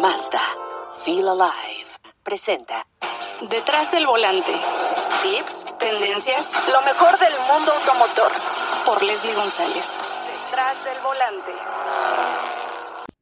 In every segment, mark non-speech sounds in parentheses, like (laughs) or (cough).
Mazda, Feel Alive, presenta Detrás del volante. Tips, tendencias, lo mejor del mundo automotor. Por Leslie González. Detrás del volante.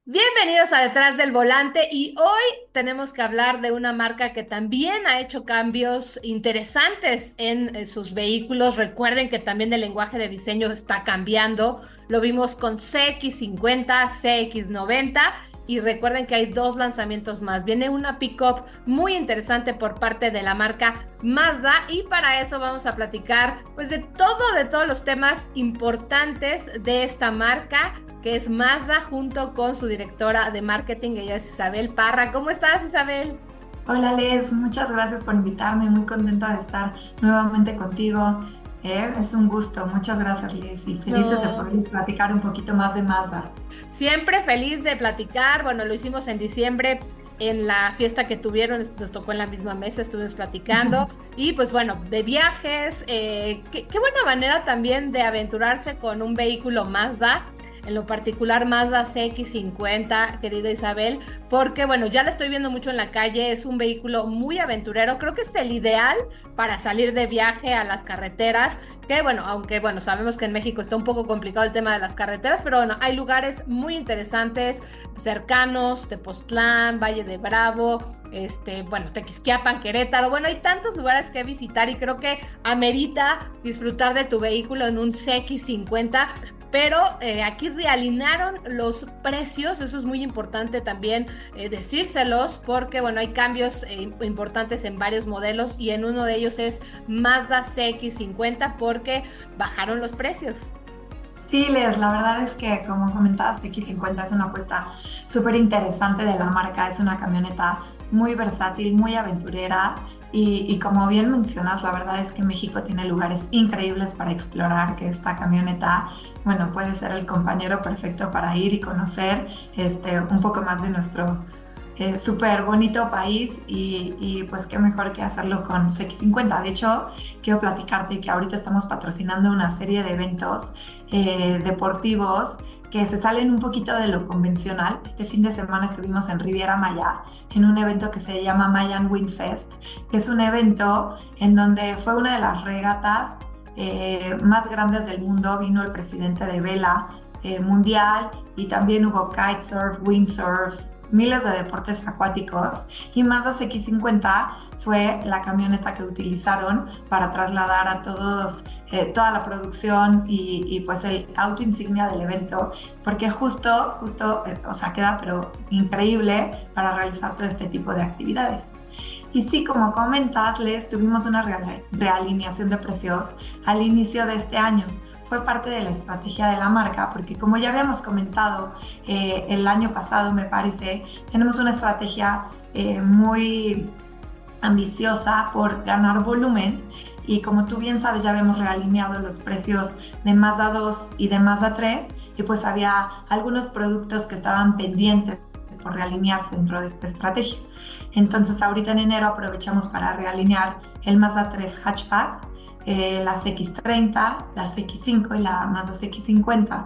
Bienvenidos a Detrás del Volante y hoy tenemos que hablar de una marca que también ha hecho cambios interesantes en eh, sus vehículos. Recuerden que también el lenguaje de diseño está cambiando. Lo vimos con CX50, CX90 y recuerden que hay dos lanzamientos más. Viene una pickup muy interesante por parte de la marca Mazda y para eso vamos a platicar pues de todo, de todos los temas importantes de esta marca que es Mazda, junto con su directora de marketing, ella es Isabel Parra. ¿Cómo estás, Isabel? Hola, Les, muchas gracias por invitarme, muy contenta de estar nuevamente contigo. Eh, es un gusto, muchas gracias, Liz, y felices de poder platicar un poquito más de Mazda. Siempre feliz de platicar, bueno, lo hicimos en diciembre en la fiesta que tuvieron, nos tocó en la misma mesa, estuvimos platicando. Y pues bueno, de viajes, eh, qué, qué, buena manera también de aventurarse con un vehículo Mazda en lo particular Mazda CX50, querida Isabel, porque bueno, ya la estoy viendo mucho en la calle, es un vehículo muy aventurero, creo que es el ideal para salir de viaje a las carreteras, que bueno, aunque bueno, sabemos que en México está un poco complicado el tema de las carreteras, pero bueno, hay lugares muy interesantes, cercanos, Tepoztlán, Valle de Bravo, este, bueno, Tequisquiapan, Querétaro, bueno, hay tantos lugares que visitar y creo que amerita disfrutar de tu vehículo en un CX50 pero eh, aquí realinaron los precios, eso es muy importante también eh, decírselos, porque bueno, hay cambios eh, importantes en varios modelos y en uno de ellos es Mazda CX50 porque bajaron los precios. Sí, Les, la verdad es que como comentabas, X50 es una apuesta súper interesante de la marca, es una camioneta muy versátil, muy aventurera y, como bien mencionas, la verdad es que México tiene lugares increíbles para explorar, que esta camioneta, bueno, puede ser el compañero perfecto para ir y conocer este, un poco más de nuestro eh, súper bonito país y, pues qué mejor que hacerlo con CX50. De hecho, quiero platicarte que ahorita estamos patrocinando una serie de eventos eh, deportivos que se salen un poquito de lo convencional. Este fin de semana estuvimos en Riviera Maya en un evento que se llama Mayan Wind Fest, que es un evento en donde fue una de las regatas eh, más grandes del mundo. Vino el presidente de Vela eh, Mundial y también hubo kitesurf, windsurf, miles de deportes acuáticos y Mazda CX50 fue la camioneta que utilizaron para trasladar a todos eh, toda la producción y, pues el auto insignia del evento, porque justo, justo, eh, o sea, queda pero increíble para realizar todo este tipo de actividades. Y sí, como comentas, les tuvimos una realineación de precios al inicio de este año. Fue parte de la estrategia de la marca, porque como ya habíamos comentado eh, el año pasado, me parece, tenemos una estrategia muy ambiciosa por ganar volumen y como tú bien sabes ya habíamos realineado los precios de Mazda 2 y de Mazda 3 y pues había algunos productos que estaban pendientes por realinearse dentro de esta estrategia. Entonces ahorita en enero aprovechamos para realinear el Mazda 3 hatchback, eh, las X30, las X5 y la Mazda X50.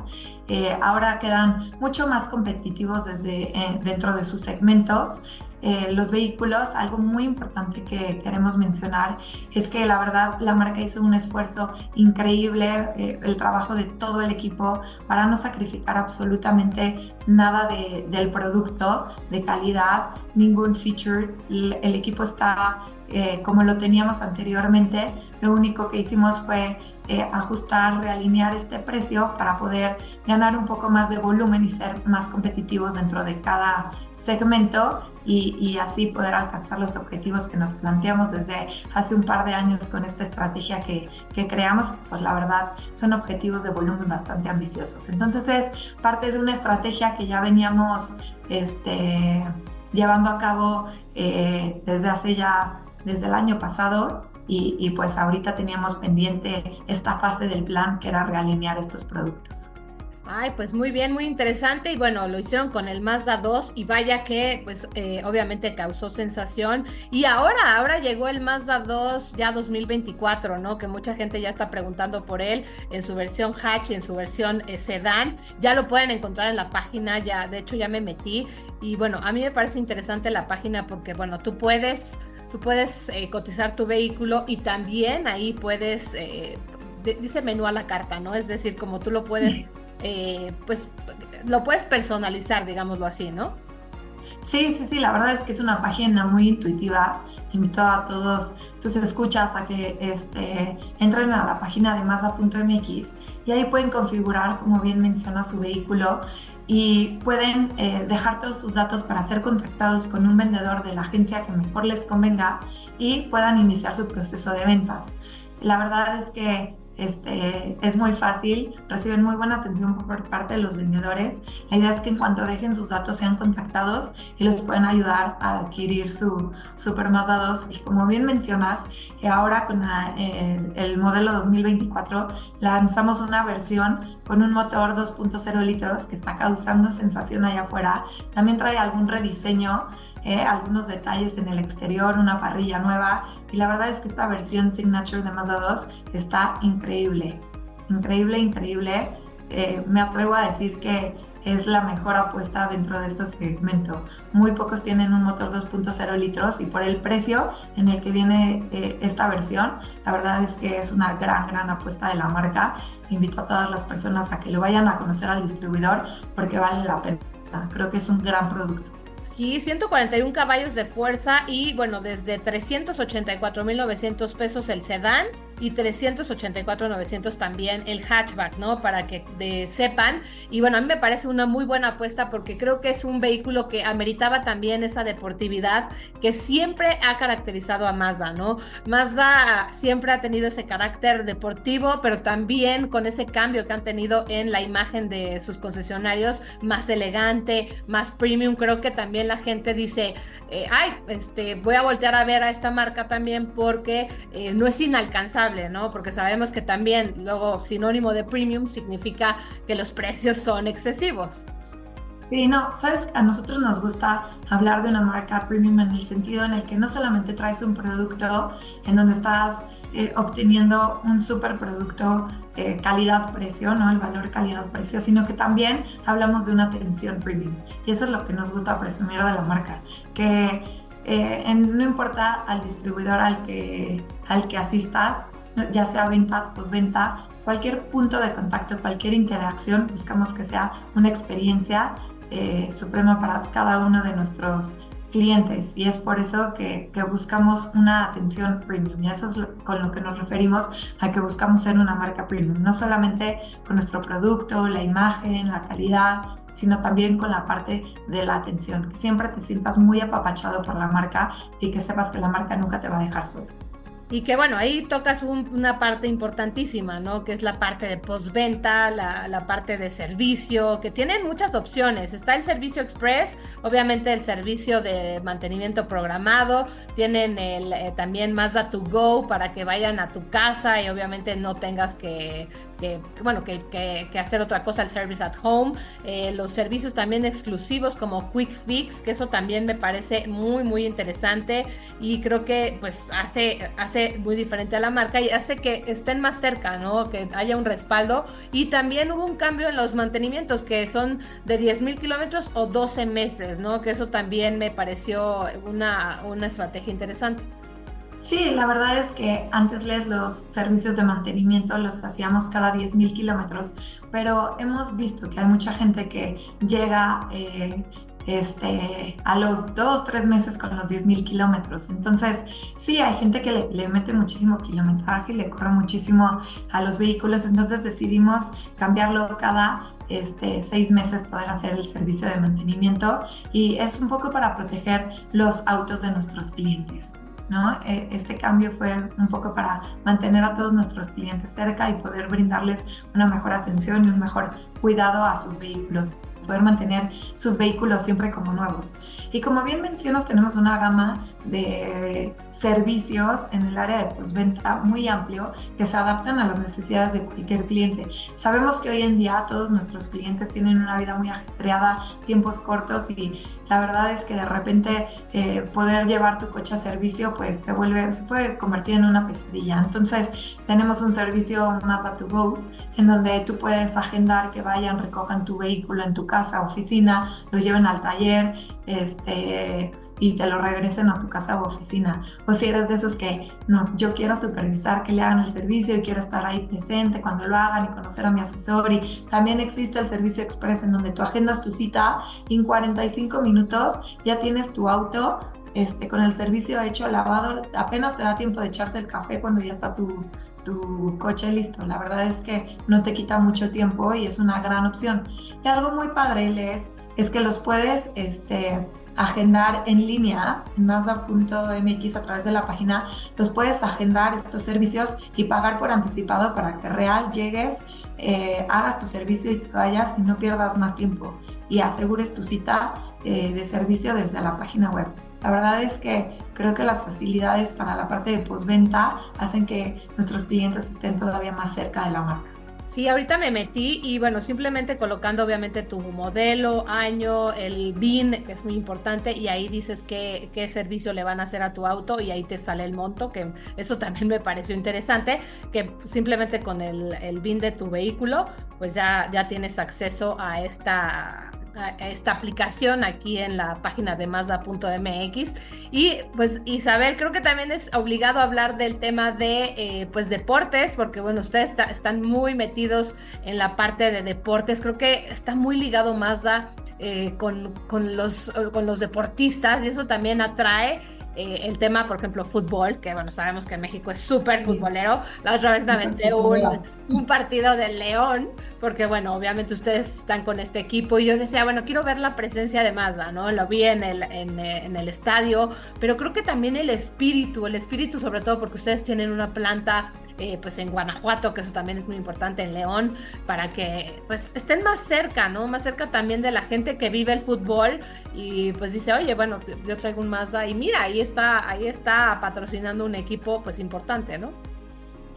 Eh, ahora quedan mucho más competitivos desde eh, dentro de sus segmentos eh, los vehículos, algo muy importante que queremos mencionar es que la verdad la marca hizo un esfuerzo increíble, eh, el trabajo de todo el equipo para no sacrificar absolutamente nada del producto de calidad, ningún feature. El, equipo está eh, como lo teníamos anteriormente, lo único que hicimos fue ajustar, realinear este precio para poder ganar un poco más de volumen y ser más competitivos dentro de cada segmento y, así poder alcanzar los objetivos que nos planteamos desde hace un par de años con esta estrategia que, que creamos, pues la verdad son objetivos de volumen bastante ambiciosos. Entonces es parte de una estrategia que ya veníamos este, llevando a cabo eh, desde hace ya, desde el año pasado y, y, pues ahorita teníamos pendiente esta fase del plan que era realinear estos productos. Ay, pues muy bien, muy interesante. Y bueno, lo hicieron con el Mazda 2 y vaya que, pues eh, obviamente causó sensación. Y ahora, ahora llegó el Mazda 2 ya 2024, ¿no? Que mucha gente ya está preguntando por él en su versión hatch y en su versión eh, sedán. Ya lo pueden encontrar en la página, ya, de hecho ya me metí. Y bueno, a mí me parece interesante la página porque, bueno, tú puedes, tú puedes eh, cotizar tu vehículo y también ahí puedes... dice menú a la carta, ¿no? Es decir, como tú lo puedes eh, pues lo puedes personalizar, digámoslo así, ¿no? Sí, sí, sí, la verdad es que es una página muy intuitiva. Invito a todos tus escuchas a que este, entren a la página de Mazda.mx y ahí pueden configurar, como bien menciona, su vehículo y pueden eh, dejar todos sus datos para ser contactados con un vendedor de la agencia que mejor les convenga y puedan iniciar su proceso de ventas. La verdad es que este, es muy fácil, reciben muy buena atención por parte de los vendedores. La idea es que en cuanto dejen sus datos sean contactados y les pueden ayudar a adquirir su Super Mazda 2. Y como bien mencionas, eh, ahora con el modelo 2024 lanzamos una versión con un motor 2.0 litros que está causando sensación allá afuera. También trae algún rediseño eh, algunos detalles en el exterior, una parrilla nueva y la verdad es que esta versión Signature de Mazda 2 está increíble, increíble, increíble. Eh, me atrevo a decir que es la mejor apuesta dentro de ese segmento. Muy pocos tienen un motor 2.0 litros y por el precio en el que viene eh, esta versión, la verdad es que es una gran, gran apuesta de la marca. Invito a todas las personas a que lo vayan a conocer al distribuidor porque vale la pena. Creo que es un gran producto. Sí, 141 caballos de fuerza y bueno, desde 384.900 pesos el sedán y 384.900 también el hatchback, ¿no? Para que sepan. Y bueno, a mí me parece una muy buena apuesta porque creo que es un vehículo que ameritaba también esa deportividad que siempre ha caracterizado a Mazda, ¿no? Mazda siempre ha tenido ese carácter deportivo, pero también con ese cambio que han tenido en la imagen de sus concesionarios, más elegante, más premium. Creo que también la gente dice, eh, ay, este, voy a voltear a ver a esta marca también porque eh, no es inalcanzable, ¿no? Porque sabemos que también luego sinónimo de premium significa que los precios son excesivos. Sí, no, sabes, a nosotros nos gusta hablar de una marca premium en el sentido en el que no solamente traes un producto en donde estás eh, obteniendo un super producto eh, calidad-precio, ¿no? El valor calidad-precio, sino que también hablamos de una atención premium. Y eso es lo que nos gusta presumir de la marca, que eh, no importa al distribuidor al que, al que asistas, ya sea ventas, postventa, cualquier punto de contacto, cualquier interacción, buscamos que sea una experiencia suprema para cada uno de nuestros clientes. Y es por eso que, buscamos una atención premium. Y eso es con lo que nos referimos a que buscamos ser una marca premium, no solamente con nuestro producto, la imagen, la calidad, sino también con la parte de la atención, que siempre te sientas muy apapachado por la marca y que sepas que la marca nunca te va a dejar solo. Y que bueno, ahí tocas una parte importantísima, ¿no? Que es la parte de postventa, la, la parte de servicio, que tienen muchas opciones. Está el servicio express, obviamente el servicio de mantenimiento programado, tienen el, eh, también Mazda to go para que vayan a tu casa y obviamente no tengas que, bueno, que, que, hacer otra cosa, el service at home. Eh, los servicios también exclusivos como Quick Fix, que eso también me parece muy, muy interesante y creo que pues hace, hace muy diferente a la marca y hace que estén más cerca, ¿no? Que haya un respaldo. Y también hubo un cambio en los mantenimientos que son de 10 mil kilómetros o 12 meses, ¿no? Que eso también me pareció una, una estrategia interesante. Sí, la verdad es que antes les los servicios de mantenimiento los hacíamos cada 10 mil kilómetros, pero hemos visto que hay mucha gente que llega eh, este, a los dos, tres meses con los 10.000 kilómetros. Entonces, sí, hay gente que le, mete muchísimo kilometraje y le corre muchísimo a los vehículos, entonces decidimos cambiarlo cada este, seis meses poder hacer el servicio de mantenimiento y es un poco para proteger los autos de nuestros clientes. ¿No? E, este cambio fue un poco para mantener a todos nuestros clientes cerca y poder brindarles una mejor atención y un mejor cuidado a sus vehículos poder mantener sus vehículos siempre como nuevos. Y como bien mencionas, tenemos una gama de servicios en el área de postventa muy amplio que se adaptan a las necesidades de cualquier cliente. Sabemos que hoy en día todos nuestros clientes tienen una vida muy ajetreada, tiempos cortos y la verdad es que de repente eh, poder llevar tu coche a servicio pues se vuelve, se puede convertir en una pesadilla. Entonces tenemos un servicio Mazda to Go en donde tú puedes agendar que vayan, recojan tu vehículo en tu casa, oficina, lo lleven al taller, este y te lo regresen a tu casa o oficina. O si eres de esos que, no, yo quiero supervisar que le hagan el servicio y quiero estar ahí presente cuando lo hagan y conocer a mi asesor. Y también existe el servicio express en donde tú agendas tu cita y en 45 minutos ya tienes tu auto este, con el servicio hecho, lavado, apenas te da tiempo de echarte el café cuando ya está tu, tu coche listo. La verdad es que no te quita mucho tiempo y es una gran opción. Y algo muy padre es, es que los puedes este, agendar en línea en Mazda.mx a través de la página, los puedes agendar estos servicios y pagar por anticipado para que real llegues, eh, hagas tu servicio y vayas y no pierdas más tiempo y asegures tu cita eh, de servicio desde la página web. La verdad es que creo que las facilidades para la parte de postventa hacen que nuestros clientes estén todavía más cerca de la marca. Sí, ahorita me metí y bueno, simplemente colocando obviamente tu modelo, año, el BIN, que es muy importante, y ahí dices qué, qué servicio le van a hacer a tu auto y ahí te sale el monto, que eso también me pareció interesante, que simplemente con el, el BIN de tu vehículo, pues ya, ya tienes acceso a esta esta aplicación aquí en la página de Mazda.mx. Y pues Isabel, creo que también es obligado hablar del tema de eh, pues deportes, porque bueno, ustedes están muy metidos en la parte de deportes. Creo que está muy ligado Mazda eh, con, con, los, con los deportistas y eso también atrae. Eh, el tema, por ejemplo, fútbol, que bueno, sabemos que México es súper futbolero. La otra vez me aventé un, un, partido del León, porque bueno, obviamente ustedes están con este equipo y yo decía, bueno, quiero ver la presencia de Mazda, ¿no? Lo vi en el, en, en el estadio, pero creo que también el espíritu, el espíritu sobre todo porque ustedes tienen una planta eh, pues en Guanajuato, que eso también es muy importante, en León, para que pues estén más cerca, ¿no? Más cerca también de la gente que vive el fútbol y pues dice, oye, bueno, yo traigo un Mazda y mira, ahí está, ahí está patrocinando un equipo pues importante, ¿no?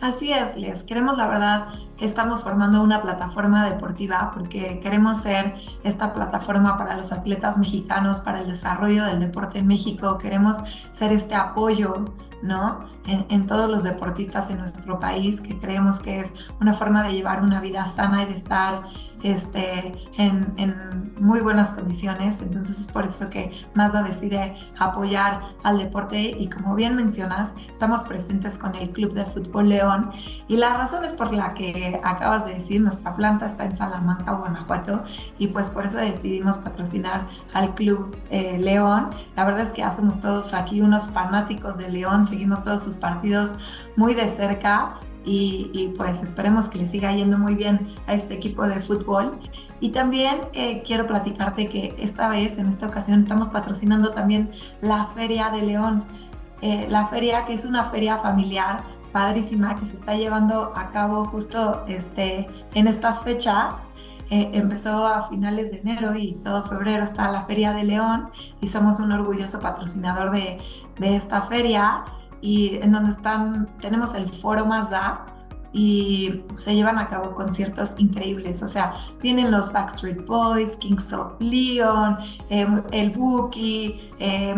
Así es, Les. Queremos, la verdad, estamos formando una plataforma deportiva porque queremos ser esta plataforma para los atletas mexicanos, para el desarrollo del deporte en México. Queremos ser este apoyo ¿no? En, todos los deportistas en nuestro país, que creemos que es una forma de llevar una vida sana y de estar este, en, en, muy buenas condiciones. Entonces es por eso que Mazda decide apoyar al deporte y como bien mencionas, estamos presentes con el Club de Fútbol León y la razón es por la que acabas de decir, nuestra planta está en Salamanca, Guanajuato y pues por eso decidimos patrocinar al Club eh, León. La verdad es que hacemos todos aquí unos fanáticos de León, seguimos todos sus partidos muy de cerca y, pues esperemos que le siga yendo muy bien a este equipo de fútbol. Y también eh, quiero platicarte que esta vez, en esta ocasión, estamos patrocinando también la Feria de León. Eh, la feria que es una feria familiar padrísima que se está llevando a cabo justo este, en estas fechas. Eh, empezó a finales de enero y todo febrero está la Feria de León y somos un orgulloso patrocinador de, de esta feria y en donde están, tenemos el foro Mazda y se llevan a cabo conciertos increíbles. O sea, vienen los Backstreet Boys, Kings of Leon, em, el Buki, eh,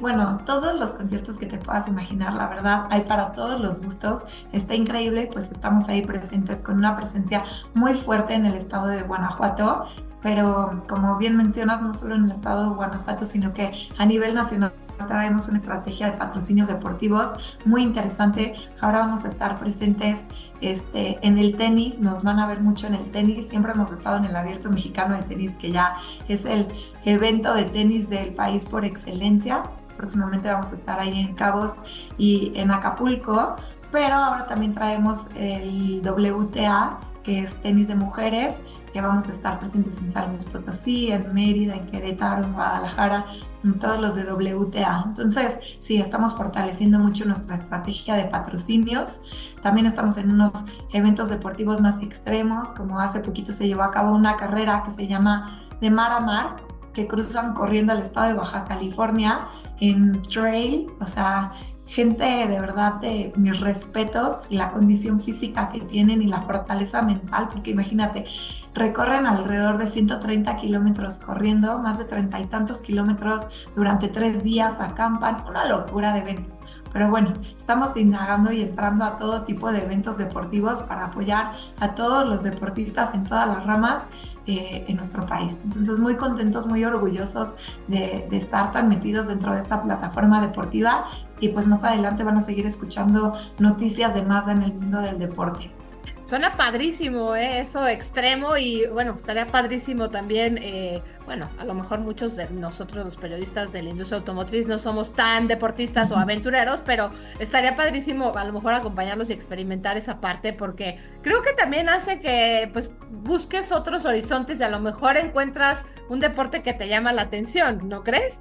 bueno, todos los conciertos que te puedas imaginar, la verdad, hay para todos los gustos. Está increíble, pues estamos ahí presentes con una presencia muy fuerte en el estado de Guanajuato. Pero como bien mencionas, no solo en el estado de Guanajuato, sino que a nivel nacional traemos una estrategia de patrocinios deportivos muy interesante. Ahora vamos a estar presentes este, en el tenis, nos van a ver mucho en el tenis. Siempre hemos estado en el Abierto Mexicano de Tenis, que ya es el evento de tenis del país por excelencia. Próximamente vamos a estar ahí en Cabos y en Acapulco, pero ahora también traemos el WTA, que es tenis de mujeres que vamos a estar presentes en San Luis Potosí, en Mérida, en Querétaro, en Guadalajara, en todos los de WTA. Entonces, sí, estamos fortaleciendo mucho nuestra estrategia de patrocinios. También estamos en unos eventos deportivos más extremos, como hace poquito se llevó a cabo una carrera que se llama de mar a mar que cruzan corriendo al estado de Baja California en trail, o sea, gente de verdad de mis respetos, la condición física que tienen y la fortaleza mental, porque imagínate, recorren alrededor de 130 kilómetros corriendo, más de treinta y tantos kilómetros durante tres días, acampan, una locura de evento. Pero bueno, estamos indagando y entrando a todo tipo de eventos deportivos para apoyar a todos los deportistas en todas las ramas eh, en nuestro país. Entonces, muy contentos, muy orgullosos de, de, estar tan metidos dentro de esta plataforma deportiva y pues más adelante van a seguir escuchando noticias de Mazda en el mundo del deporte. Suena padrísimo, ¿eh? eso extremo y bueno, estaría padrísimo también, eh, bueno, a lo mejor muchos de nosotros los periodistas de la industria automotriz no somos tan deportistas o aventureros, pero estaría padrísimo a lo mejor acompañarlos y experimentar esa parte porque creo que también hace que pues busques otros horizontes y a lo mejor encuentras un deporte que te llama la atención, ¿no crees?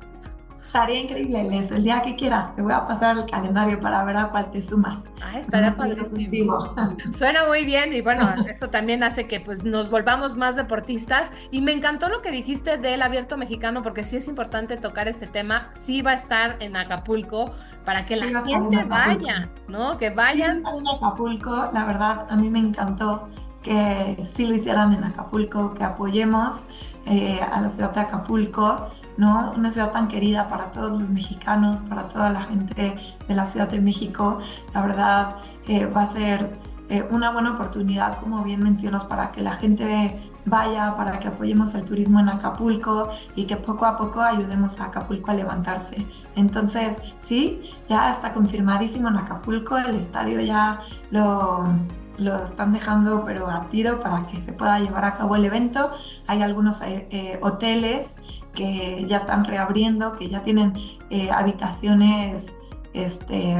Estaría increíble, Les. El día que quieras, te voy a pasar el calendario para ver a cuál te sumas. Ah, estaría padrísimo. Suena muy bien y bueno, (laughs) eso también hace que pues nos volvamos más deportistas. Y me encantó lo que dijiste del abierto mexicano porque sí es importante tocar este tema. Sí va a estar en Acapulco para que la gente vaya, ¿no? Que vayan. Sí en Acapulco, la verdad, a mí me encantó que sí lo hicieran en Acapulco, que apoyemos eh, a la ciudad de Acapulco ¿no? Una ciudad tan querida para todos los mexicanos, para toda la gente de la Ciudad de México. La verdad eh, va a ser eh, una buena oportunidad, como bien mencionas, para que la gente vaya, para que apoyemos el turismo en Acapulco y que poco a poco ayudemos a Acapulco a levantarse. Entonces, sí, ya está confirmadísimo en Acapulco, el estadio ya lo, lo están dejando pero a tiro para que se pueda llevar a cabo el evento. Hay algunos eh, hoteles que ya están reabriendo, que ya tienen eh, habitaciones, este,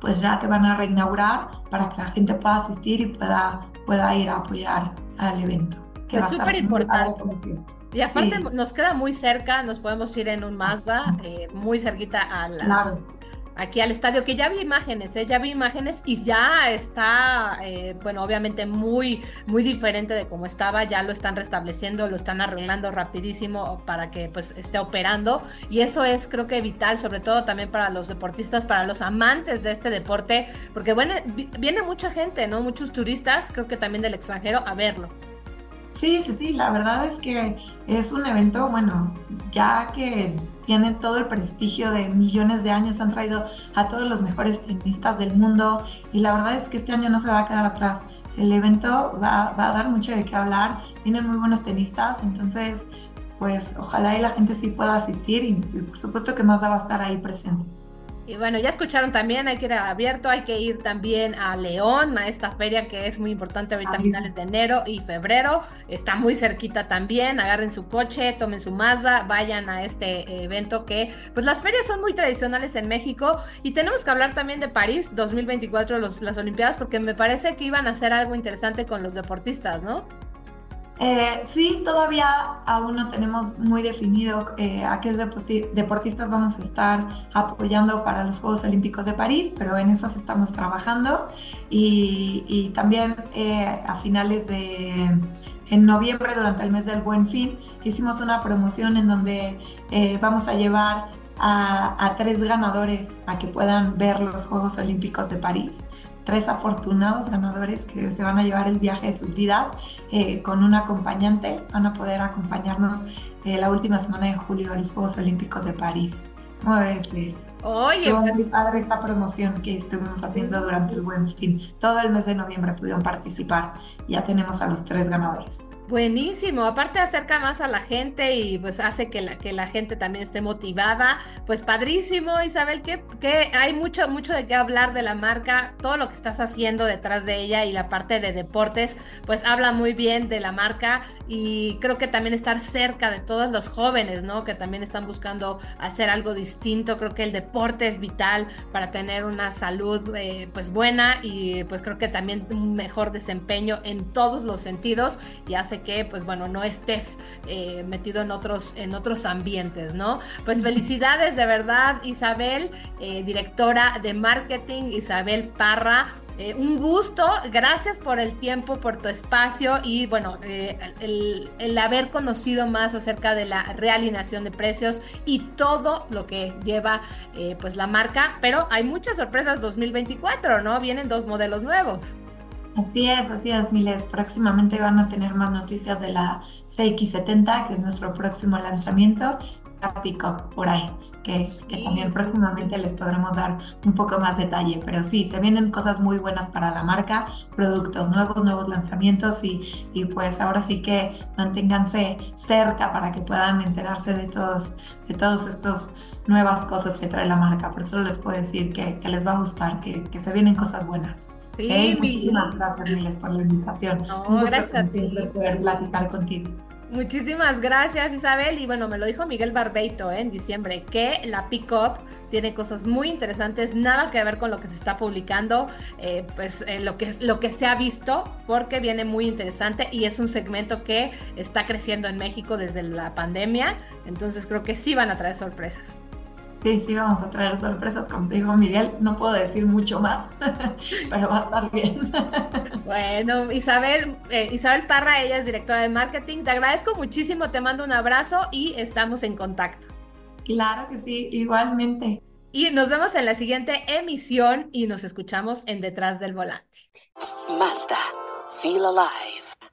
pues ya que van a reinaugurar para que la gente pueda asistir y pueda, pueda ir a apoyar al evento. Que es súper importante. Y aparte nos queda muy cerca, nos podemos ir en un Mazda, eh, muy cerquita a la, claro aquí al estadio, que ya vi imágenes, ¿eh? ya vi imágenes y ya está, eh, bueno, obviamente muy, muy diferente de cómo estaba, ya lo están restableciendo, lo están arreglando rapidísimo para que pues esté operando y eso es creo que vital, sobre todo también para los deportistas, para los amantes de este deporte, porque bueno, viene mucha gente, ¿no? Muchos turistas, creo que también del extranjero, a verlo. Sí, sí, sí, la verdad es que es un evento, bueno, ya que tiene todo el prestigio de millones de años, han traído a todos los mejores tenistas del mundo y la verdad es que este año no se va a quedar atrás. El evento va, a dar mucho de qué hablar, tienen muy buenos tenistas, entonces pues ojalá y la gente sí pueda asistir y, y por supuesto que más va a estar ahí presente. Y bueno, ya escucharon también, hay que ir abierto, hay que ir también a León, a esta feria que es muy importante ahorita a finales de enero y febrero. Está muy cerquita también, agarren su coche, tomen su Mazda, vayan a este evento que, pues las ferias son muy tradicionales en México y tenemos que hablar también de París 2024, los, las Olimpiadas, porque me parece que iban a hacer algo interesante con los deportistas, ¿no? Eh, sí, todavía aún no tenemos muy definido eh, a qué deportistas vamos a estar apoyando para los Juegos Olímpicos de París, pero en esas estamos trabajando. Y, también eh, a finales de en noviembre durante el mes del Buen Fin hicimos una promoción en donde vamos a llevar a, a tres ganadores a que puedan ver los Juegos Olímpicos de París tres afortunados ganadores que se van a llevar el viaje de sus vidas eh, con un acompañante. Van a poder acompañarnos eh, la última semana de julio a los Juegos Olímpicos de París. ¿Cómo ves, Liz? Oye, Estuvo muy pues padre esa promoción que estuvimos haciendo durante el buen fin. Todo el mes de noviembre pudieron participar. Ya tenemos a los tres ganadores. Buenísimo, aparte acerca más a la gente y pues hace que la, que la gente también esté motivada, pues padrísimo Isabel, que, que hay mucho, mucho de qué hablar de la marca, todo lo que estás haciendo detrás de ella y la parte de deportes, pues habla muy bien de la marca y creo que también estar cerca de todos los jóvenes, ¿no? Que también están buscando hacer algo distinto, creo que el deporte es vital para tener una salud eh, pues buena y pues creo que también un mejor desempeño en todos los sentidos y hace que, pues bueno, no estés eh, metido en otros, en otros ambientes, ¿no? Pues felicidades de verdad, Isabel, eh, directora de marketing, Isabel Parra. Eh, un gusto, gracias por el tiempo, por tu espacio y bueno, eh, el, el, haber conocido más acerca de la realineación de precios y todo lo que lleva eh, pues la marca, pero hay muchas sorpresas 2024, ¿no? Vienen dos modelos nuevos. Así es, así es, Miles. Próximamente van a tener más noticias de la CX70, que es nuestro próximo lanzamiento, Pickup por ahí que, también próximamente les podremos dar un poco más detalle. Pero sí, se vienen cosas muy buenas para la marca, productos nuevos, nuevos lanzamientos y, y pues ahora sí que manténganse cerca para que puedan enterarse de todos, de todos estos nuevas cosas que trae la marca. Por eso les puedo decir que, que les va a gustar, que, que se vienen cosas buenas. Sí, muchísimas gracias, Miles, por la invitación. Un gusto, gracias siempre, poder platicar contigo. Muchísimas gracias Isabel y bueno, me lo dijo Miguel Barbeito ¿eh? en diciembre que la Pickup tiene cosas muy interesantes, nada que ver con lo que se está publicando, eh, pues eh, lo, que, lo que se ha visto porque viene muy interesante y es un segmento que está creciendo en México desde la pandemia, entonces creo que sí van a traer sorpresas. Sí, sí, vamos a traer sorpresas contigo, Miguel. No puedo decir mucho más, (laughs) pero va a estar bien. Bueno, Isabel, eh, Isabel Parra, ella es directora de marketing. Te agradezco muchísimo, te mando un abrazo y estamos en contacto. Claro que sí, igualmente. Y nos vemos en la siguiente emisión y nos escuchamos en Detrás del Volante. Mazda, Feel Alive,